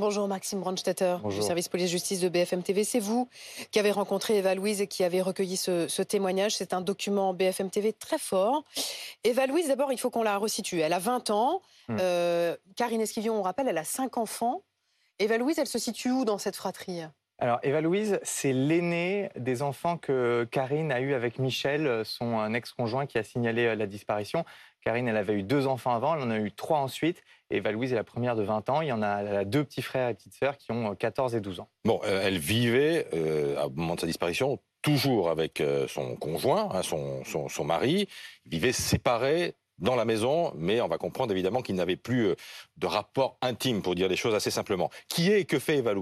Bonjour Maxime Brandstetter Bonjour. du service police-justice de BFM TV. C'est vous qui avez rencontré Eva Louise et qui avez recueilli ce, ce témoignage. C'est un document BFM TV très fort. Eva Louise, d'abord, il faut qu'on la resitue. Elle a 20 ans. Hmm. Euh, Karine Esquivion, on rappelle, elle a 5 enfants. Eva Louise, elle se situe où dans cette fratrie? Alors, Eva Louise, c'est l'aînée des enfants que Karine a eu avec Michel, son euh, ex-conjoint qui a signalé euh, la disparition. Karine, elle avait eu deux enfants avant, elle en a eu trois ensuite. Et Eva Louise est la première de 20 ans. Il y en a, deux petits frères et petites sœurs qui ont euh, 14 et 12 ans. Bon, euh, elle vivait, euh, au moment de sa disparition, toujours avec euh, son conjoint, hein, son, son, son mari. Ils vivaient séparés dans la maison, mais on va comprendre évidemment qu'ils n'avaient plus euh, de rapport intime, pour dire les choses assez simplement. Qui est et que fait Eva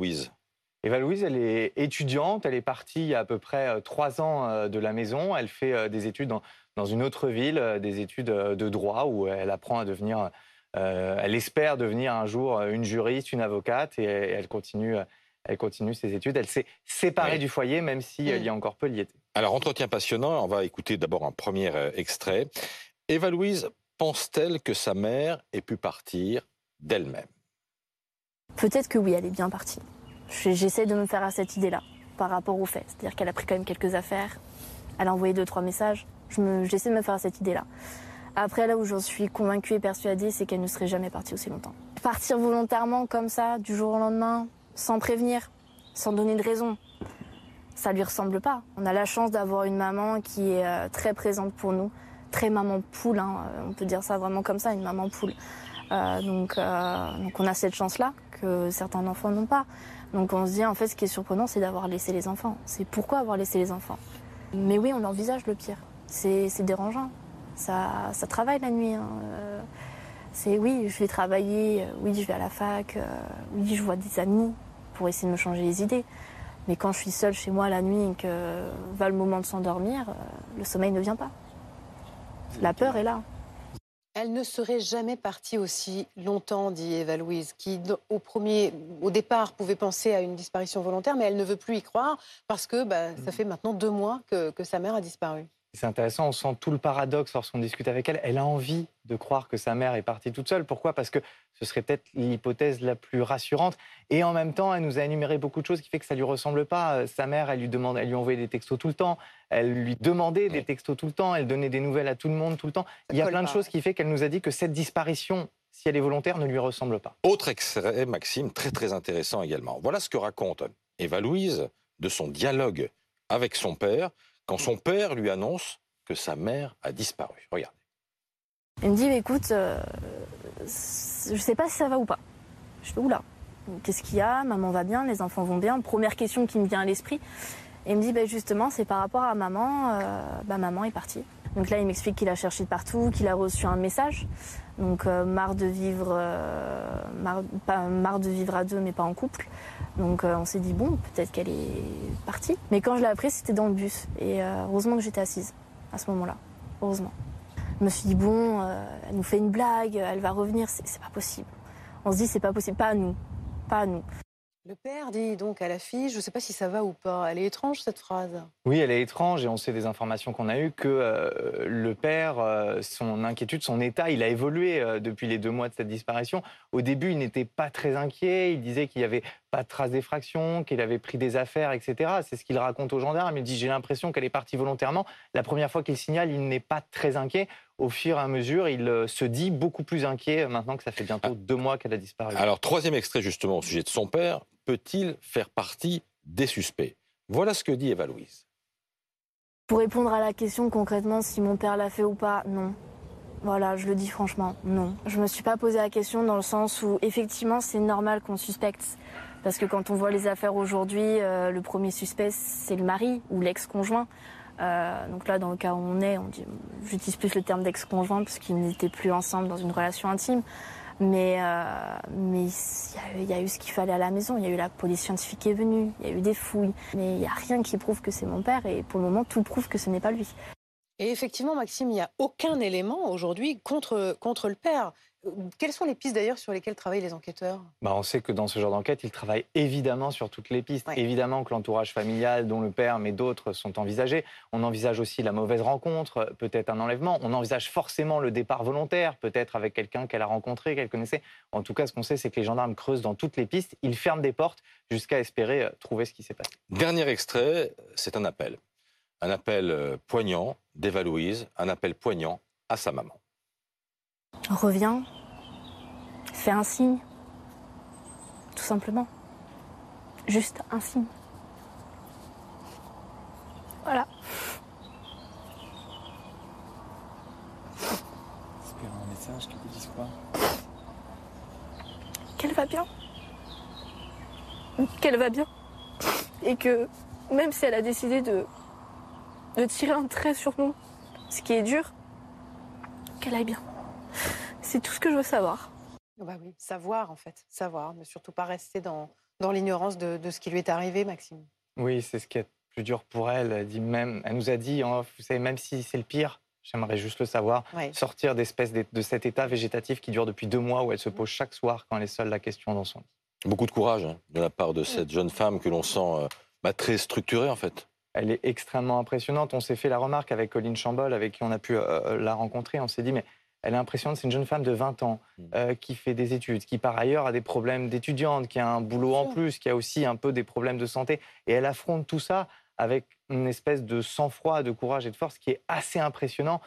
Louise Eva Louise, elle est étudiante. Elle est partie il y a à peu près euh, trois ans euh, de la maison. Elle fait euh, des études dans, dans une autre ville, des études de droit où elle apprend à devenir. euh, elle espère devenir un jour une juriste, une avocate, et elle continue, elle continue ses études. Elle s'est séparée Oui. du foyer, même si Mm. elle y a encore peu lié. Alors, entretien passionnant, on va écouter d'abord un premier extrait. Eva Louise pense-t-elle que sa mère ait pu partir d'elle-même? Peut-être que oui, elle est bien partie. Je- J'essaie de me faire à cette idée-là par rapport au fait. C'est-à-dire qu'elle a pris quand même quelques affaires, elle a envoyé deux, trois messages. Je me- J'essaie de me faire à cette idée-là. Après, là où j'en suis convaincue et persuadée, c'est qu'elle ne serait jamais partie aussi longtemps. Partir volontairement comme ça, du jour au lendemain, sans prévenir, sans donner de raison, ça lui ressemble pas. On a la chance d'avoir une maman qui est euh, très présente pour nous, très maman poule, hein, on peut dire ça vraiment comme ça, une maman poule. Euh, donc, euh, donc on a cette chance-là que certains enfants n'ont pas. Donc on se dit en fait ce qui est surprenant c'est d'avoir laissé les enfants. C'est pourquoi avoir laissé les enfants. Mais oui on envisage le pire. C'est dérangeant. Ça, ça travaille la nuit. hein. Euh, C'est oui je vais travailler, euh, oui je vais à la fac, euh, oui je vois des amis pour essayer de me changer les idées. Mais quand je suis seule chez moi la nuit et que va le moment de s'endormir, le sommeil ne vient pas. La peur est là. Elle ne serait jamais partie aussi longtemps, dit Eva Louise, qui au, premier, au départ pouvait penser à une disparition volontaire, mais elle ne veut plus y croire parce que bah, ça fait maintenant deux mois que, que sa mère a disparu. C'est intéressant, on sent tout le paradoxe lorsqu'on discute avec elle. Elle a envie de croire que sa mère est partie toute seule. Pourquoi? Parce que ce serait peut-être l'hypothèse la plus rassurante. Et en même temps, elle nous a énuméré beaucoup de choses qui fait que ça lui ressemble pas. Euh, Sa mère, elle lui demande, elle lui envoyait des textos tout le temps. Elle lui demandait des textos tout le temps. Elle donnait des nouvelles à tout le monde tout le temps. Il y a plein de choses qui fait qu'elle nous a dit que cette disparition, si elle est volontaire, ne lui ressemble pas. Autre extrait, Maxime, très très intéressant également. Voilà ce que raconte Eva Louise de son dialogue avec son père quand son père lui annonce que sa mère a disparu. Regarde. Elle me dit, écoute, euh, je sais pas si ça va ou pas. Je fais, oula, qu'est-ce qu'il y a? Maman va bien, les enfants vont bien. Première question qui me vient à l'esprit. Il me dit, bah, justement, c'est par rapport à maman, euh, bah, maman est partie. Donc là, il m'explique qu'il a cherché partout, qu'il a reçu un message. Donc, euh, marre de vivre, euh, marre, pas, marre de vivre à deux, mais pas en couple. Donc, euh, on s'est dit, bon, peut-être qu'elle est partie. Mais quand je l'ai appris, c'était dans le bus. Et euh, heureusement que j'étais assise à ce moment-là. Heureusement. Je me suis dit, bon, elle nous fait une blague, elle va revenir, c'est pas possible. On se dit, c'est pas possible, pas à nous, pas à nous. Le père dit donc à la fille, je ne sais pas si ça va ou pas. Elle est étrange cette phrase. Oui, elle est étrange et on sait des informations qu'on a eues que euh, le père, euh, son inquiétude, son état, il a évolué euh, depuis les deux mois de cette disparition. Au début, il n'était pas très inquiet. Il disait qu'il n'y avait pas de traces d'effraction, qu'il avait pris des affaires, etc. C'est ce qu'il raconte aux gendarmes. Il dit J'ai l'impression qu'elle est partie volontairement. La première fois qu'il signale, il n'est pas très inquiet. Au fur et à mesure, il se dit beaucoup plus inquiet maintenant que ça fait bientôt deux mois qu'elle a disparu. Alors, troisième extrait justement au sujet de son père. Peut-il faire partie des suspects? Voilà ce que dit Eva Louise. Pour répondre à la question concrètement si mon père l'a fait ou pas, non. Voilà, je le dis franchement, non. Je me suis pas posé la question dans le sens où effectivement c'est normal qu'on suspecte. Parce que quand on voit les affaires aujourd'hui, euh, le premier suspect c'est le mari ou l'ex-conjoint. Euh, donc là, dans le cas où on est, on j'utilise plus le terme d'ex-conjoint parce qu'ils n'étaient plus ensemble dans une relation intime. Mais euh, mais il y, a eu- il y a eu ce qu'il fallait à la maison. Il y a eu la police scientifique qui est venue. Il y a eu des fouilles. Mais il n'y a rien qui prouve que c'est mon père. Et pour le moment, tout prouve que ce n'est pas lui. Et effectivement, Maxime, il n'y a aucun élément aujourd'hui contre, contre le père. Quelles sont les pistes d'ailleurs sur lesquelles travaillent les enquêteurs? Bah, On sait que dans ce genre d'enquête, ils travaillent évidemment sur toutes les pistes. Évidemment que l'entourage familial, dont le père, mais d'autres, sont envisagés. On envisage aussi la mauvaise rencontre, peut-être un enlèvement. On envisage forcément le départ volontaire, peut-être avec quelqu'un qu'elle a rencontré, qu'elle connaissait. En tout cas, ce qu'on sait, c'est que les gendarmes creusent dans toutes les pistes. Ils ferment des portes jusqu'à espérer euh, trouver ce qui s'est passé. Dernier extrait, c'est un appel. Un appel euh, poignant d'Eva Louise, un appel poignant à sa maman. Reviens, fais un signe, tout simplement. Juste un signe. Voilà. Espère un message qui te dise quoi? Qu'elle va bien. Qu'elle va bien. Et que même si elle a décidé de, de tirer un trait sur nous, ce qui est dur, qu'elle aille bien. C'est tout ce que je veux savoir. Bah oui, savoir en fait, savoir, ne surtout pas rester dans, dans l'ignorance de, ce qui lui est arrivé, Maxime. Oui, c'est ce qui est plus dur pour elle. Elle, dit même, elle nous a dit, vous savez, même si c'est le pire, j'aimerais juste le savoir, sortir d'espèce de, de, cet état végétatif qui dure depuis deux mois où elle se pose chaque soir quand elle est seule la question dans son lit. Beaucoup de courage hein, de la part de cette jeune femme que l'on sent euh, bah, très structurée en fait. Elle est extrêmement impressionnante. On s'est fait la remarque avec Colline Chambol, avec qui on a pu euh, euh, la rencontrer. On s'est dit, mais elle est impressionnante. C'est une jeune femme de 20 ans mmh. euh, qui fait des études, qui par ailleurs a des problèmes d'étudiante, qui a un boulot en plus, qui a aussi un peu des problèmes de santé. Et elle affronte tout ça avec une espèce de sang-froid, de courage et de force qui est assez impressionnant,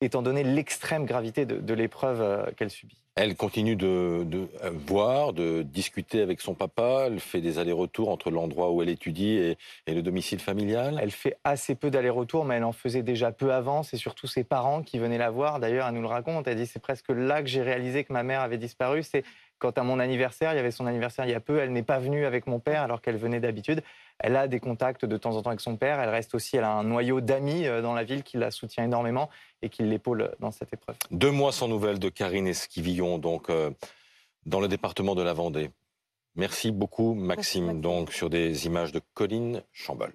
étant donné l'extrême gravité de, l'épreuve euh, qu'elle subit. Elle continue de, euh, voir, de discuter avec son papa. Elle fait des allers-retours entre l'endroit où elle étudie et, le domicile familial. Elle fait assez peu d'allers-retours, mais elle en faisait déjà peu avant. C'est surtout ses parents qui venaient la voir. D'ailleurs, elle nous le raconte. Elle dit c'est presque là que j'ai réalisé que ma mère avait disparu. C'est Quant à mon anniversaire, il y avait son anniversaire il y a peu, elle n'est pas venue avec mon père alors qu'elle venait d'habitude. Elle a des contacts de temps en temps avec son père. Elle reste aussi, elle a un noyau d'amis euh, dans la ville qui la soutient énormément et qui l'épaule dans cette épreuve. Deux mois sans nouvelles de Karine Esquivillon, donc euh, dans le département de la Vendée. Merci beaucoup, Maxime, donc sur des images de Colline Chambol.